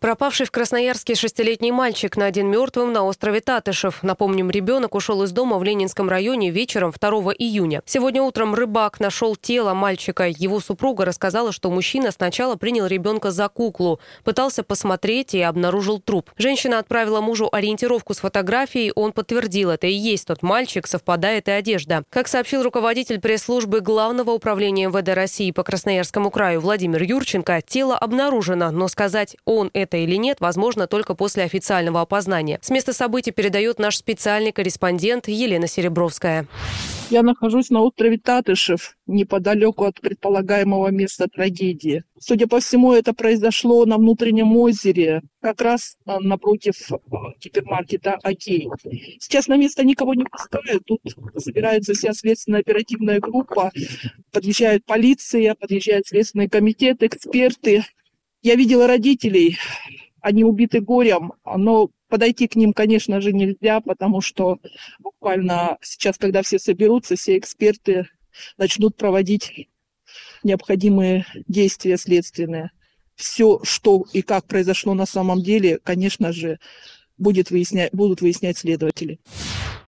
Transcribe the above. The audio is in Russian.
Пропавший в Красноярске шестилетний мальчик найден мертвым на острове Татышев. Напомним, ребенок ушел из дома в Ленинском районе вечером 2 июня. Сегодня утром рыбак нашел тело мальчика. Его супруга рассказала, что мужчина сначала принял ребенка за куклу, пытался посмотреть и обнаружил труп. Женщина отправила мужу ориентировку с фотографией, он подтвердил, это и есть тот мальчик, совпадает и одежда. Как сообщил руководитель пресс-службы Главного управления МВД России по Красноярскому краю Владимир Юрченко, тело обнаружено, но сказать, он это это или нет, возможно только после официального опознания. С места событий передает наш специальный корреспондент Елена Серебровская. Я нахожусь на острове Татышев, неподалеку от предполагаемого места трагедии. Судя по всему, это произошло на внутреннем озере, как раз а, напротив а, гипермаркета «Окей». Сейчас на место никого не пускают. Тут собирается вся следственная оперативная группа, подъезжает полиция, подъезжает следственный комитет, эксперты. Я видела родителей, они убиты горем, но подойти к ним, конечно же, нельзя, потому что буквально сейчас, когда все соберутся, все эксперты начнут проводить необходимые действия следственные. Все, что и как произошло на самом деле, конечно же, будет выяснять, будут выяснять следователи.